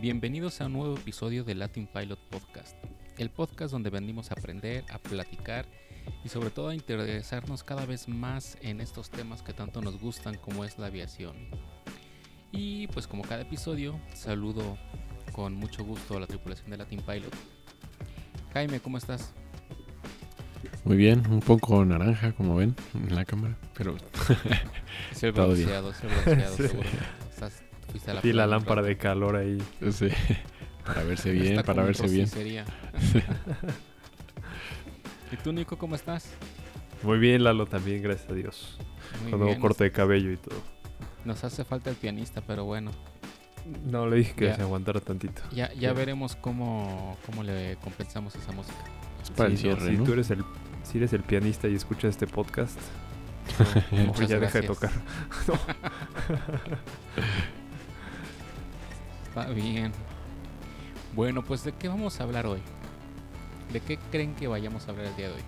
Bienvenidos a un nuevo episodio de Latin Pilot Podcast, el podcast donde venimos a aprender, a platicar y sobre todo a interesarnos cada vez más en estos temas que tanto nos gustan como es la aviación. Y pues como cada episodio, saludo con mucho gusto a la tripulación de Latin Pilot. Jaime, ¿cómo estás? Muy bien, un poco naranja como ven en la cámara, pero Es el Todo bien. bronceado, es el bronceado, Sí. seguro. Estás- fuiste a la lámpara de calor ahí. sí, para verse bien, Está para verse bien. ¿Y tú, Nico, cómo estás? Muy bien, Lalo, también, gracias a Dios. Muy Con nuevo corte de cabello y todo. Nos hace falta el pianista, pero bueno. No, le dije que Ya. se aguantara tantito. Ya, ya veremos cómo, cómo le compensamos esa música. Es para el Sí, no, cierre, si ¿no? tú eres el, si eres el pianista y escuchas este podcast, mejor Muchas ya deja de tocar. Está bien. Bueno, pues ¿de qué vamos a hablar hoy? ¿De qué creen que vayamos a hablar el día de hoy?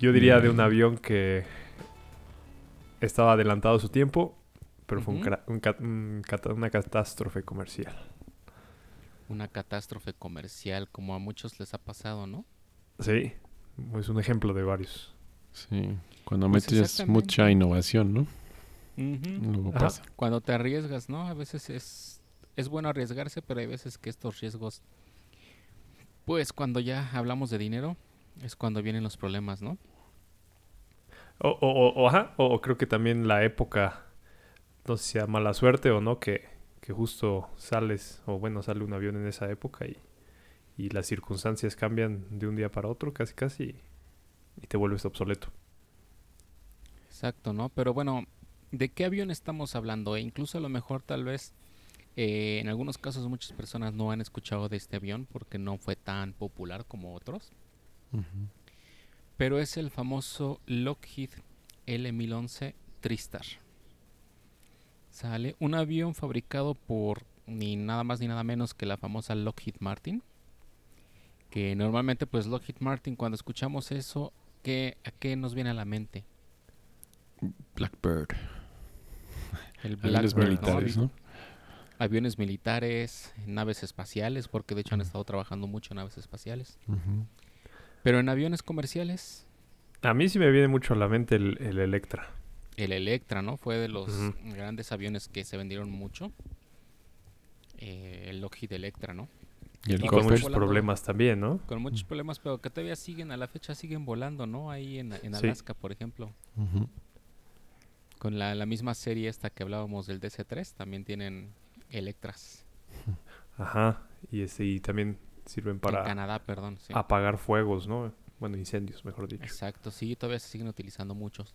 Yo diría de un avión que estaba adelantado a su tiempo, pero fue un una catástrofe comercial. Una catástrofe comercial como a muchos les ha pasado, ¿no? Sí, es un ejemplo de varios. Sí, cuando Pues metes mucha innovación, ¿no? Luego pasa. Cuando te arriesgas, ¿no? A veces es, es bueno arriesgarse, pero hay veces que estos riesgos, pues cuando ya hablamos de dinero, es cuando vienen los problemas, ¿no? O, o, o- o, ajá, o- o creo que también la época, no sé si sea mala suerte o no, que, que justo sales, o bueno, sale un avión en esa época y, y las circunstancias cambian de un día para otro casi casi y te vuelves obsoleto. Exacto, ¿no? Pero bueno, ¿de qué avión estamos hablando? E incluso a lo mejor tal vez eh, en algunos casos muchas personas no han escuchado de este avión porque no fue tan popular como otros. Pero es el famoso Lockheed L1011 Tristar. Sale un avión fabricado por ni nada más ni nada menos que la famosa Lockheed Martin. Que normalmente pues Lockheed Martin cuando escuchamos eso, ¿qué, ¿a qué nos viene a la mente? Blackbird. El Aviones militares, ¿no? Aviones militares, naves espaciales, porque de hecho han estado trabajando mucho en naves espaciales. Pero en aviones comerciales, A mí sí me viene mucho a la mente el, el Electra. el Electra, ¿no? Fue de los grandes aviones que se vendieron mucho. Eh, el Lockheed Electra, ¿no? Y el Y Y con muchos volando. problemas también, ¿no? Con muchos problemas, pero que todavía siguen, a la fecha siguen volando, ¿no? Ahí en, en Sí. Alaska, por ejemplo. Ujú. Con la, la misma serie esta que hablábamos del DC-3, también tienen Electras. Ajá. Y, este, y también sirven En para Canadá, perdón. sí. apagar fuegos, ¿no? Bueno, incendios, mejor dicho. Exacto, sí, todavía se siguen utilizando muchos.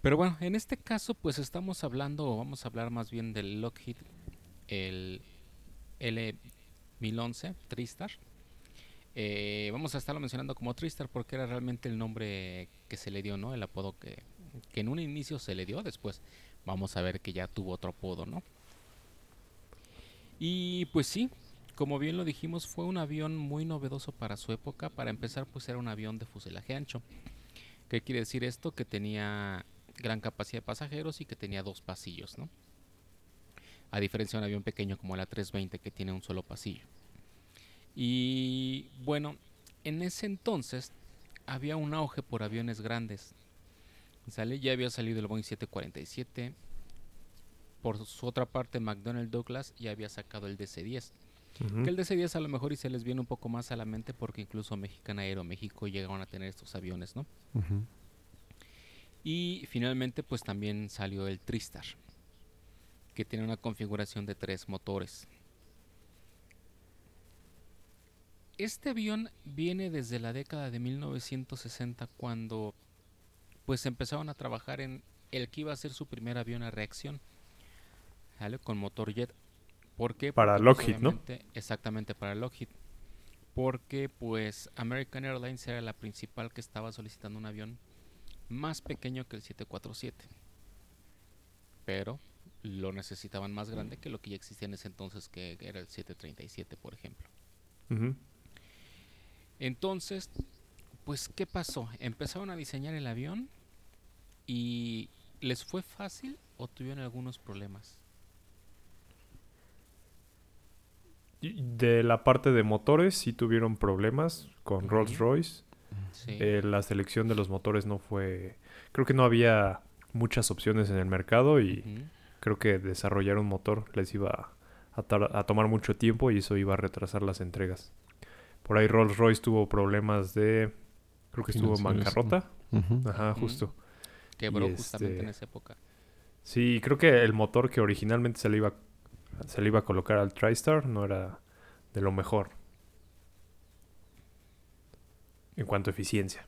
Pero bueno, en este caso pues estamos hablando, o vamos a hablar más bien del Lockheed, el L1011 Tristar. Eh, vamos a estarlo mencionando como Tristar porque era realmente el nombre que se le dio, ¿no? El apodo que, que en un inicio se le dio, después vamos a ver que ya tuvo otro apodo, ¿no? Y pues sí, como bien lo dijimos, fue un avión muy novedoso para su época. Para empezar, pues era un avión de fuselaje ancho. ¿Qué quiere decir esto? Que tenía gran capacidad de pasajeros y que tenía dos pasillos, ¿no? A diferencia de un avión pequeño como la 320 que tiene un solo pasillo. Y bueno, en ese entonces había un auge por aviones grandes. ¿Sale? Ya había salido el Boeing 747. Por su otra parte, McDonnell Douglas ya había sacado el DC-10. Ujú. Que el DC-10 a lo mejor y se les viene un poco más a la mente porque incluso Mexicana Aeroméxico llegaron a tener estos aviones, ¿no? Y finalmente pues también salió el Tristar, que tiene una configuración de tres motores. Este avión viene desde la década de 1960 cuando pues empezaron a trabajar en el que iba a ser su primer avión a reacción, ¿vale? Con motor jet. ¿Por qué? Para Porque, Lockheed, ¿no? Exactamente, para Lockheed. Porque pues American Airlines era la principal que estaba solicitando un avión más pequeño que el 747. Pero lo necesitaban más grande que lo que ya existía en ese entonces, que era el 737, por ejemplo. Entonces, pues, ¿qué pasó? Empezaron a diseñar el avión y ¿les fue fácil o tuvieron algunos problemas? De la parte de motores sí tuvieron problemas con. Rolls Royce. Sí. Eh, la selección de los motores no fue... Creo que no había muchas opciones en el mercado y creo que desarrollar un motor les iba a, tomar mucho tiempo y eso iba a retrasar las entregas. Por ahí Rolls Royce tuvo problemas de... Creo que estuvo en bancarrota. Ajá, justo. Quebró justamente este- en esa época. Sí, creo que el motor que originalmente se le iba, se le iba a colocar al TriStar no era de lo mejor. En cuanto a eficiencia.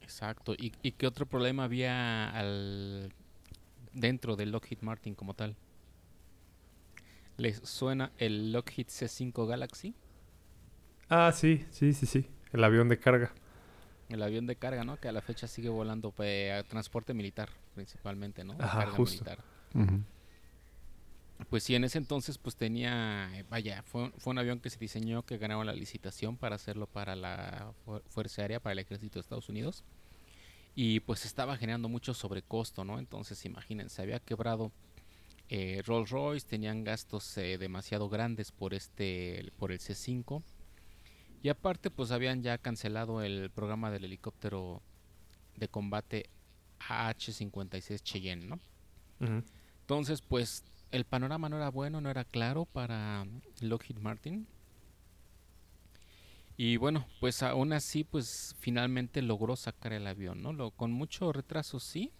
Exacto. ¿Y, y qué otro problema había al dentro del Lockheed Martin como tal? ¿Les suena el Lockheed C5 Galaxy? Ah, sí, sí, sí, sí. El avión de carga. El avión de carga, ¿no? Que a la fecha sigue volando pues, a transporte militar, principalmente, ¿no? Ajá, carga justo. militar. Pues sí, en ese entonces pues tenía, eh, vaya, fue, fue un avión que se diseñó, que ganaba la licitación para hacerlo para la fu- Fuerza Aérea, para el Ejército de Estados Unidos. Y pues estaba generando mucho sobrecosto, ¿no? Entonces imagínense, había quebrado eh, Rolls Royce, tenían gastos eh, demasiado grandes por este, por el C5. Y aparte pues habían ya cancelado el programa del helicóptero de combate AH-56 Cheyenne, ¿no? Entonces, pues el panorama no era bueno, no era claro para Lockheed Martin. Y bueno, pues aún así, pues finalmente logró sacar el avión, ¿no? Lo, con mucho retraso sí,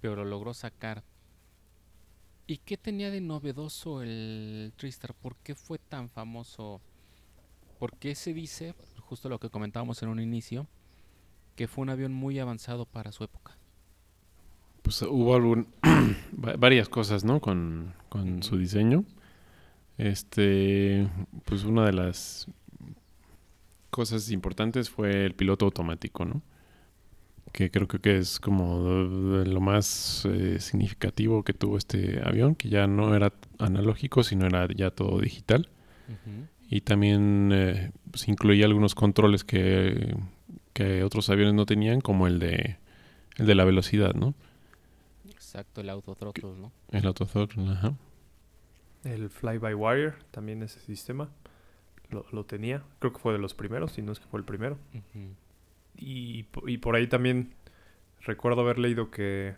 pero lo logró sacar. ¿Y qué tenía de novedoso el Tristar? ¿Por qué fue tan famoso? ¿Por qué se dice, justo lo que comentábamos en un inicio, que fue un avión muy avanzado para su época? Pues hubo algún, va- varias cosas, ¿no? Con, con su diseño. Este, pues una de las cosas importantes fue el piloto automático, ¿no? Que creo que- que es como lo más eh, significativo que tuvo este avión, que ya no era analógico, sino era ya todo digital. Y también eh, pues, incluía algunos controles que, que otros aviones no tenían, como el de, el de la velocidad, ¿no? Exacto, el autothrottle, ¿no? El autothrottle, ajá. El fly-by-wire, también ese sistema. Lo, lo tenía. Creo que fue de los primeros, si no es que fue el primero. Y, y por ahí también recuerdo haber leído que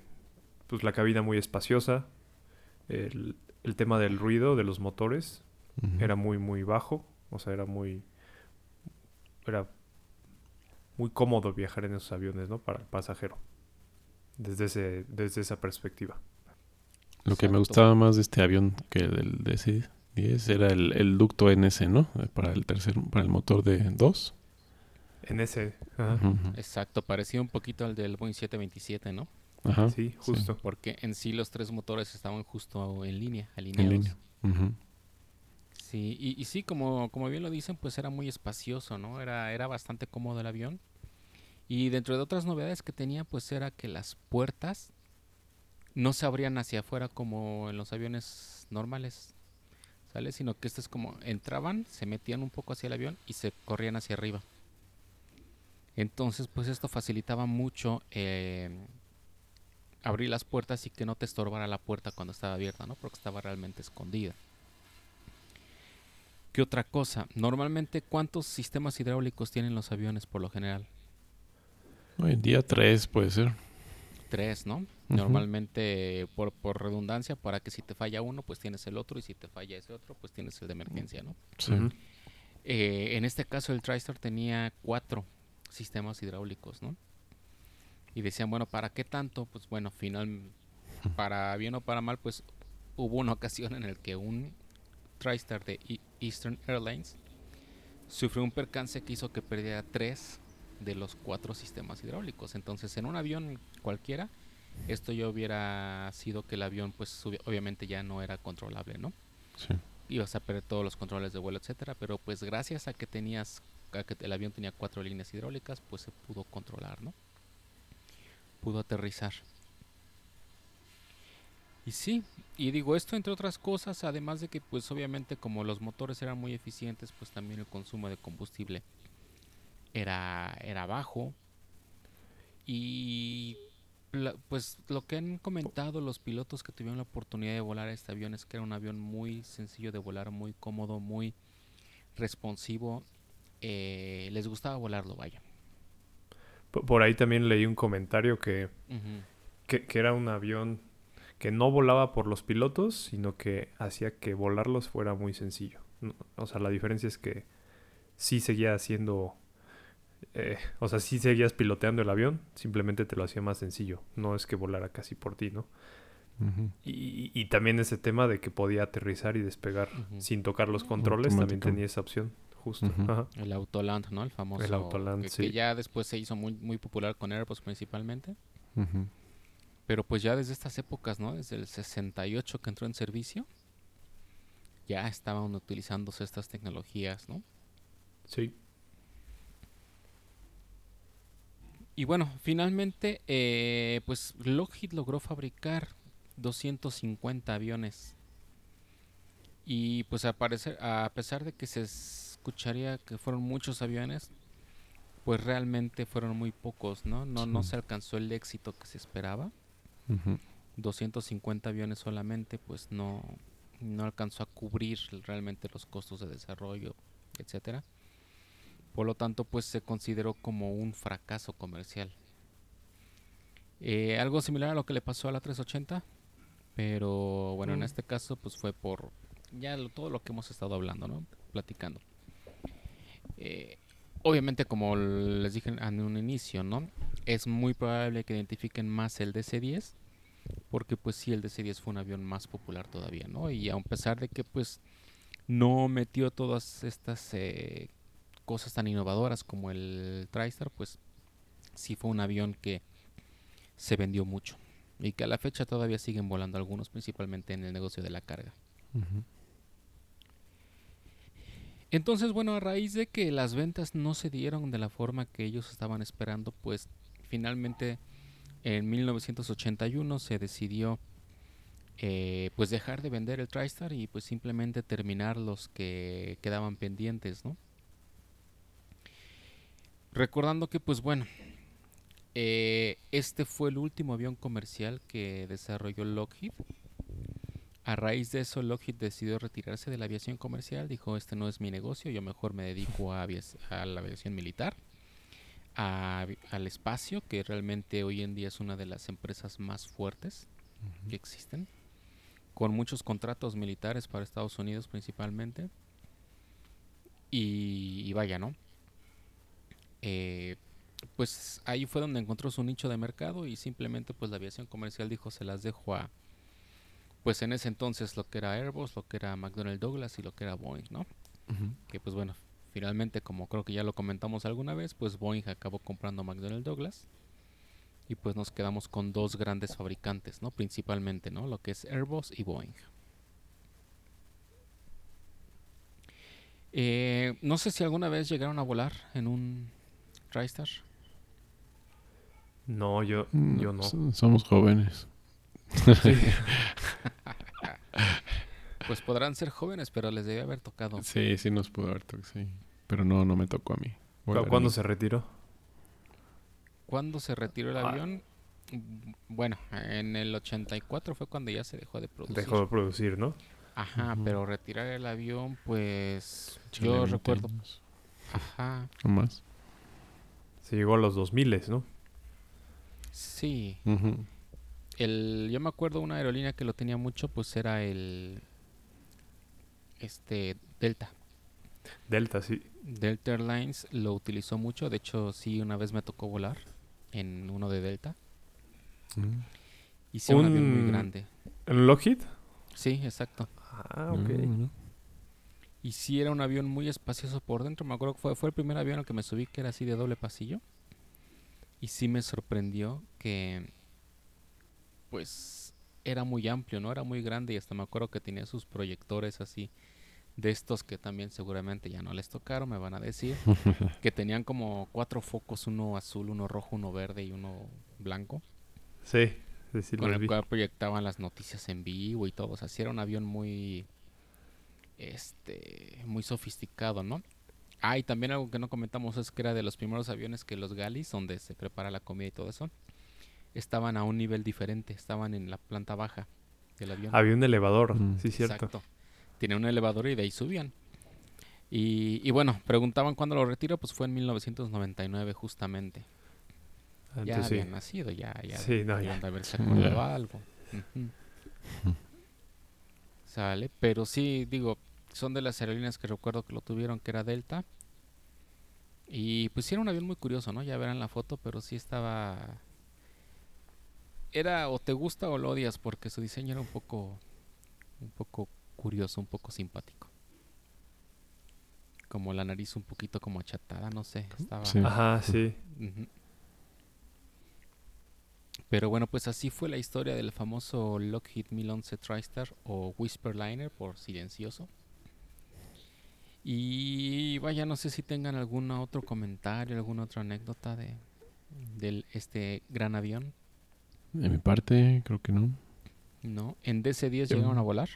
pues la cabina muy espaciosa. El, el tema del ruido de los motores Era muy muy bajo. O sea, era muy. Era muy cómodo viajar en esos aviones, ¿no? Para el pasajero. Desde ese, desde esa perspectiva. Lo que me gustaba más de este avión que del DC-10 era el, el ducto NS, ¿no? Para el tercer, para el motor de 2. En ese. Ajá. Exacto, parecía un poquito al del Boeing 727, ¿no? Ajá. Sí, justo. Porque en sí los tres motores estaban justo en línea, En alineados. línea. Ujú. Sí, y, sí, como, bien lo dicen, pues era muy espacioso, ¿no? Era, era bastante cómodo el avión. Y dentro de otras novedades que tenía, pues era que las puertas no se abrían hacia afuera como en los aviones normales, ¿sale? Sino que estos como entraban, se metían un poco hacia el avión y se corrían hacia arriba. Entonces, pues esto facilitaba mucho eh, abrir las puertas y que no te estorbara la puerta cuando estaba abierta, ¿no? Porque estaba realmente escondida. ¿Qué otra cosa? Normalmente, ¿cuántos sistemas hidráulicos tienen los aviones por lo general? Hoy en día 3 puede ser. Tres, ¿no? Normalmente, por, por redundancia, para que si te falla uno, pues tienes el otro, y si te falla ese otro, pues tienes el de emergencia, ¿no? Sí. Eh, en este caso, el TriStar tenía cuatro sistemas hidráulicos, ¿no? Y decían, bueno, ¿para qué tanto? Pues bueno, final, para bien o para mal, pues hubo una ocasión en el que un TriStar de E- Eastern Airlines sufrió un percance que hizo que perdiera tres de los cuatro sistemas hidráulicos. Entonces, en un avión cualquiera, esto ya hubiera sido que el avión, pues obvi- obviamente ya no era controlable, ¿no? Sí. ibas a perder todos los controles de vuelo, etcétera, pero pues gracias a que tenías a que el avión tenía cuatro líneas hidráulicas, pues se pudo controlar, ¿no? Pudo aterrizar. Y sí, y digo esto entre otras cosas, además de que pues obviamente como los motores eran muy eficientes, pues también el consumo de combustible era era bajo y pues lo que han comentado los pilotos que tuvieron la oportunidad de volar este avión es que era un avión muy sencillo de volar, muy cómodo, muy responsivo. eh, les gustaba volarlo, vaya. Por ahí también leí un comentario que, que era un avión que no volaba por los pilotos, sino que hacía que volarlos fuera muy sencillo. O sea, la diferencia es que sí seguía haciendo... eh, o sea, sí seguías piloteando el avión, simplemente te lo hacía más sencillo. No es que volara casi por ti, ¿no? Y, y también ese tema de que podía aterrizar y despegar sin tocar los controles, también tenía esa opción, justo. El Autoland, ¿no? El famoso. Autoland, que, sí. que ya después se hizo muy, muy popular con Airbus principalmente. Pero pues ya desde estas épocas, ¿no? Desde el 68 que entró en servicio, ya estaban utilizándose estas tecnologías, ¿no? Sí. Y bueno, finalmente, eh, pues Lockheed logró fabricar 250 aviones. Y pues a, parecer, a pesar de que se escucharía que fueron muchos aviones, pues realmente fueron muy pocos, ¿no? No, no se alcanzó el éxito que se esperaba. Ujú. 250 aviones solamente, pues no, no alcanzó a cubrir realmente los costos de desarrollo, etcétera. Por lo tanto, pues se consideró como un fracaso comercial. Eh, algo similar a lo que le pasó a la 380, pero bueno, en Mm. este caso, pues fue por ya lo- todo lo que hemos estado hablando, ¿no? Platicando. Eh, obviamente, como les dije en un inicio, ¿no? Es muy probable que identifiquen más el DC-10 porque pues sí el DC-10 fue un avión más popular todavía, ¿no? Y a pesar de que pues no metió todas estas eh, cosas tan innovadoras como el TriStar, pues sí fue un avión que se vendió mucho y que a la fecha todavía siguen volando algunos, principalmente en el negocio de la carga. Entonces, bueno, a raíz de que las ventas no se dieron de la forma que ellos estaban esperando, pues finalmente en 1981 se decidió eh, pues dejar de vender el TriStar y pues simplemente terminar los que quedaban pendientes, ¿no? Recordando que pues bueno, eh, este fue el último avión comercial que desarrolló Lockheed. A raíz de eso, Lockheed decidió retirarse de la aviación comercial. Dijo, este no es mi negocio, yo mejor me dedico a, la aviación militar, a al espacio, que realmente hoy en día es una de las empresas más fuertes que existen, con muchos contratos militares para Estados Unidos principalmente. Y, y vaya, ¿no? Eh, pues ahí fue donde encontró su nicho de mercado y simplemente pues la aviación comercial dijo se las dejo a pues en ese entonces lo que era Airbus, lo que era McDonnell Douglas y lo que era Boeing, ¿no? Que pues bueno, finalmente como creo que ya lo comentamos alguna vez, pues Boeing acabó comprando McDonnell Douglas y pues nos quedamos con dos grandes fabricantes, ¿no? Principalmente, ¿no? Lo que es Airbus y Boeing. Eh, no sé si alguna vez llegaron a volar en un TriStar. No, yo, Mm, yo no. so- Somos jóvenes. Pues podrán ser jóvenes, pero les debe haber tocado. Sí, sí nos pudo haber tocado, sí. Pero no, no me tocó a mí. ¿Cu- Volar ¿Cuándo se retiró? ¿Cuándo se retiró el Ah. avión? Bueno, en el 84 fue cuando ya se dejó de producir. Dejó de producir, ¿no? Ajá, pero retirar el avión, pues yo 20 recuerdo. años Ajá, o más. Se llegó a los 2000, ¿no? sí. El, yo me acuerdo una aerolínea que lo tenía mucho, pues era el este Delta. Delta, sí. Delta Airlines lo utilizó mucho, de hecho sí una vez me tocó volar en uno de Delta Mm. y sí era un avión muy Un- grande. ¿En Lockheed? Sí, exacto. Ah, ok. Mm, Y sí era un avión muy espacioso por dentro. Me acuerdo que fue, fue el primer avión al que me subí que era así de doble pasillo. Y sí me sorprendió que pues era muy amplio, ¿no? Era muy grande y hasta me acuerdo que tenía sus proyectores así de estos que también seguramente ya no les tocaron, me van a decir, que tenían como cuatro focos, uno azul, uno rojo, uno verde y uno blanco, Sí, con el vi. cual proyectaban las noticias en vivo y todo, o sea, sí era un avión muy este muy sofisticado, ¿no? Ah, y también algo que no comentamos es que era de los primeros aviones que los Galis, donde se prepara la comida y todo eso, estaban a un nivel diferente, estaban en la planta baja del avión. Había un elevador, Mm. sí, cierto. Exacto. Tiene un elevador y de ahí subían. Y, y bueno, preguntaban cuándo lo retiró, pues fue en 1999 justamente. ya Entonces, sí. habían nacido, ya, ya. Sí, no, ya. de haberse acordado Ya. algo. Sale, pero sí, digo, son de las aerolíneas que recuerdo que lo tuvieron, que era Delta. Y pues sí era un avión muy curioso, ¿no? Ya verán la foto, pero sí estaba... Era o te gusta o lo odias, porque su diseño era un poco... Un poco curioso, un poco simpático. Como la nariz un poquito como achatada, no sé. Estaba... Sí. Ajá, sí. Pero bueno, pues así fue la historia del famoso Lockheed 1011 TriStar o Whisper Liner por silencioso. Y vaya, no sé si tengan algún otro comentario, alguna otra anécdota de del este gran avión, De mi parte, creo que no. ¿no? En DC-10 Yo- llegaron a volar.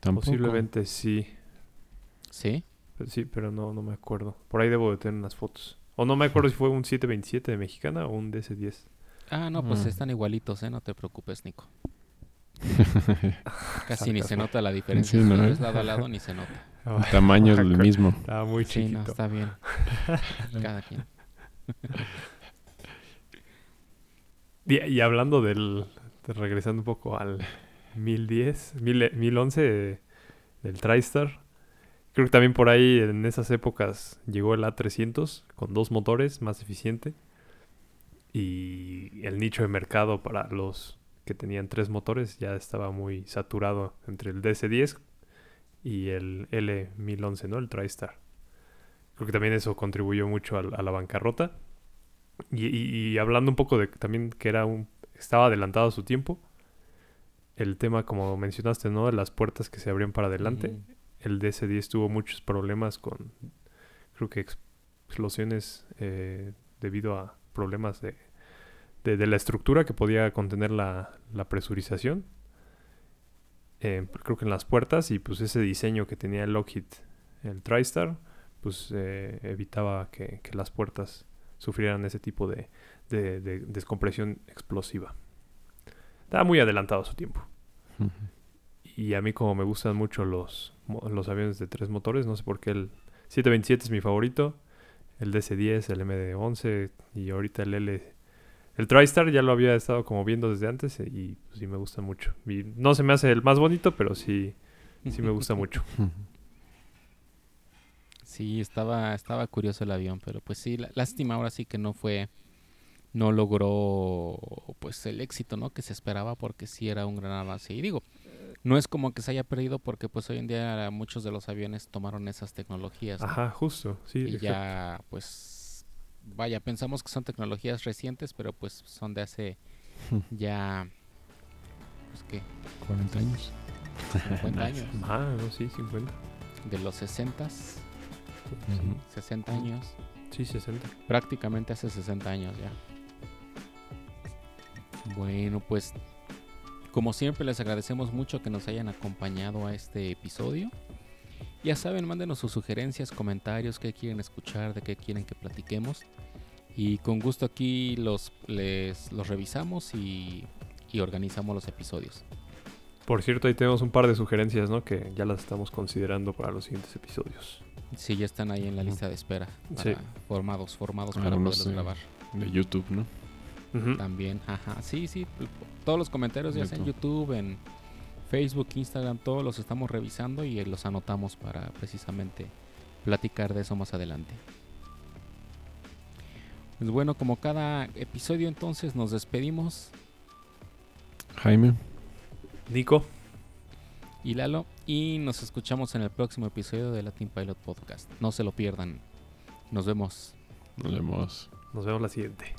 Tampoco. Posiblemente sí. Sí. Pero sí, pero no, no me acuerdo. Por ahí debo de tener unas fotos. O no me acuerdo si fue un 727 de mexicana o un DC-10. Ah, no, pues Ah. están igualitos, ¿eh? No te preocupes, Nico. Casi ni se nota la diferencia. Sí, ¿no? eh? lado a lado ni se nota. El tamaño es el mismo. Estaba muy Sí, no, chiquito. está bien. Cada quien. Y, y hablando del... de- regresando un poco al 1010, 1000 1011 eh, del TriStar. Creo que también por ahí en esas épocas llegó el A300 con dos motores, más eficiente. Y el nicho de mercado para los que tenían tres motores ya estaba muy saturado entre el DS10 y el L1011, ¿no? El TriStar. Creo que también eso contribuyó mucho a, la bancarrota. Y, y- y hablando un poco de también que era un estaba adelantado a su tiempo. El tema, como mencionaste, ¿no? De las puertas que se abrían para adelante. El DS10 tuvo muchos problemas con, creo que ex- explosiones eh, debido a problemas de, de, de la estructura que podía contener la, la presurización. Eh, creo que en las puertas y pues ese diseño que tenía el Lockheed, el TriStar, pues eh, evitaba que, que las puertas sufrieran ese tipo de, de- de descompresión explosiva. Estaba muy adelantado a su tiempo. Y a mí como me gustan mucho los, los aviones de tres motores, no sé por qué el 727 es mi favorito, el DC-10, el MD-11 y ahorita el L... El TriStar ya lo había estado como viendo desde antes y pues, sí me gusta mucho. Y no se me hace el más bonito, pero sí, sí me gusta mucho. Sí, estaba, estaba curioso el avión, pero pues sí, la- lástima ahora sí que no fue, no logró pues el éxito, ¿no? Que se esperaba porque sí era un gran avance. Y digo, no es como que se haya perdido porque pues hoy en día muchos de los aviones tomaron esas tecnologías, ¿no? Ajá, justo. Sí, Y exacto. ya pues, vaya, pensamos que son tecnologías recientes, pero pues son de hace ya, pues qué, 40 años. 50 años, Ah, no, sí, 50. de los 60s, Ujú. 60 años. Sí, 60. prácticamente hace 60 años ya. Bueno, pues como siempre les agradecemos mucho que nos hayan acompañado a este episodio. Ya saben, mándenos sus sugerencias, comentarios, qué quieren escuchar, de qué quieren que platiquemos. Y con gusto aquí los, les, los revisamos y, y organizamos los episodios. Por cierto, ahí tenemos un par de sugerencias, ¿no? Que ya las estamos considerando para los siguientes episodios. Sí, ya están ahí en la lista de espera. Sí. Formados, formados para poderlos grabar. De YouTube, ¿no? También, ajá. Sí, sí. Todos los comentarios, ya sea en YouTube, en Facebook, Instagram, todos los estamos revisando y eh, los anotamos para precisamente platicar de eso más adelante. Pues bueno, como cada episodio entonces nos despedimos Jaime. Nico. y Lalo y nos escuchamos en el próximo episodio de Latin Pilot Podcast. No se lo pierdan. Nos vemos. Nos vemos. Nos vemos la siguiente.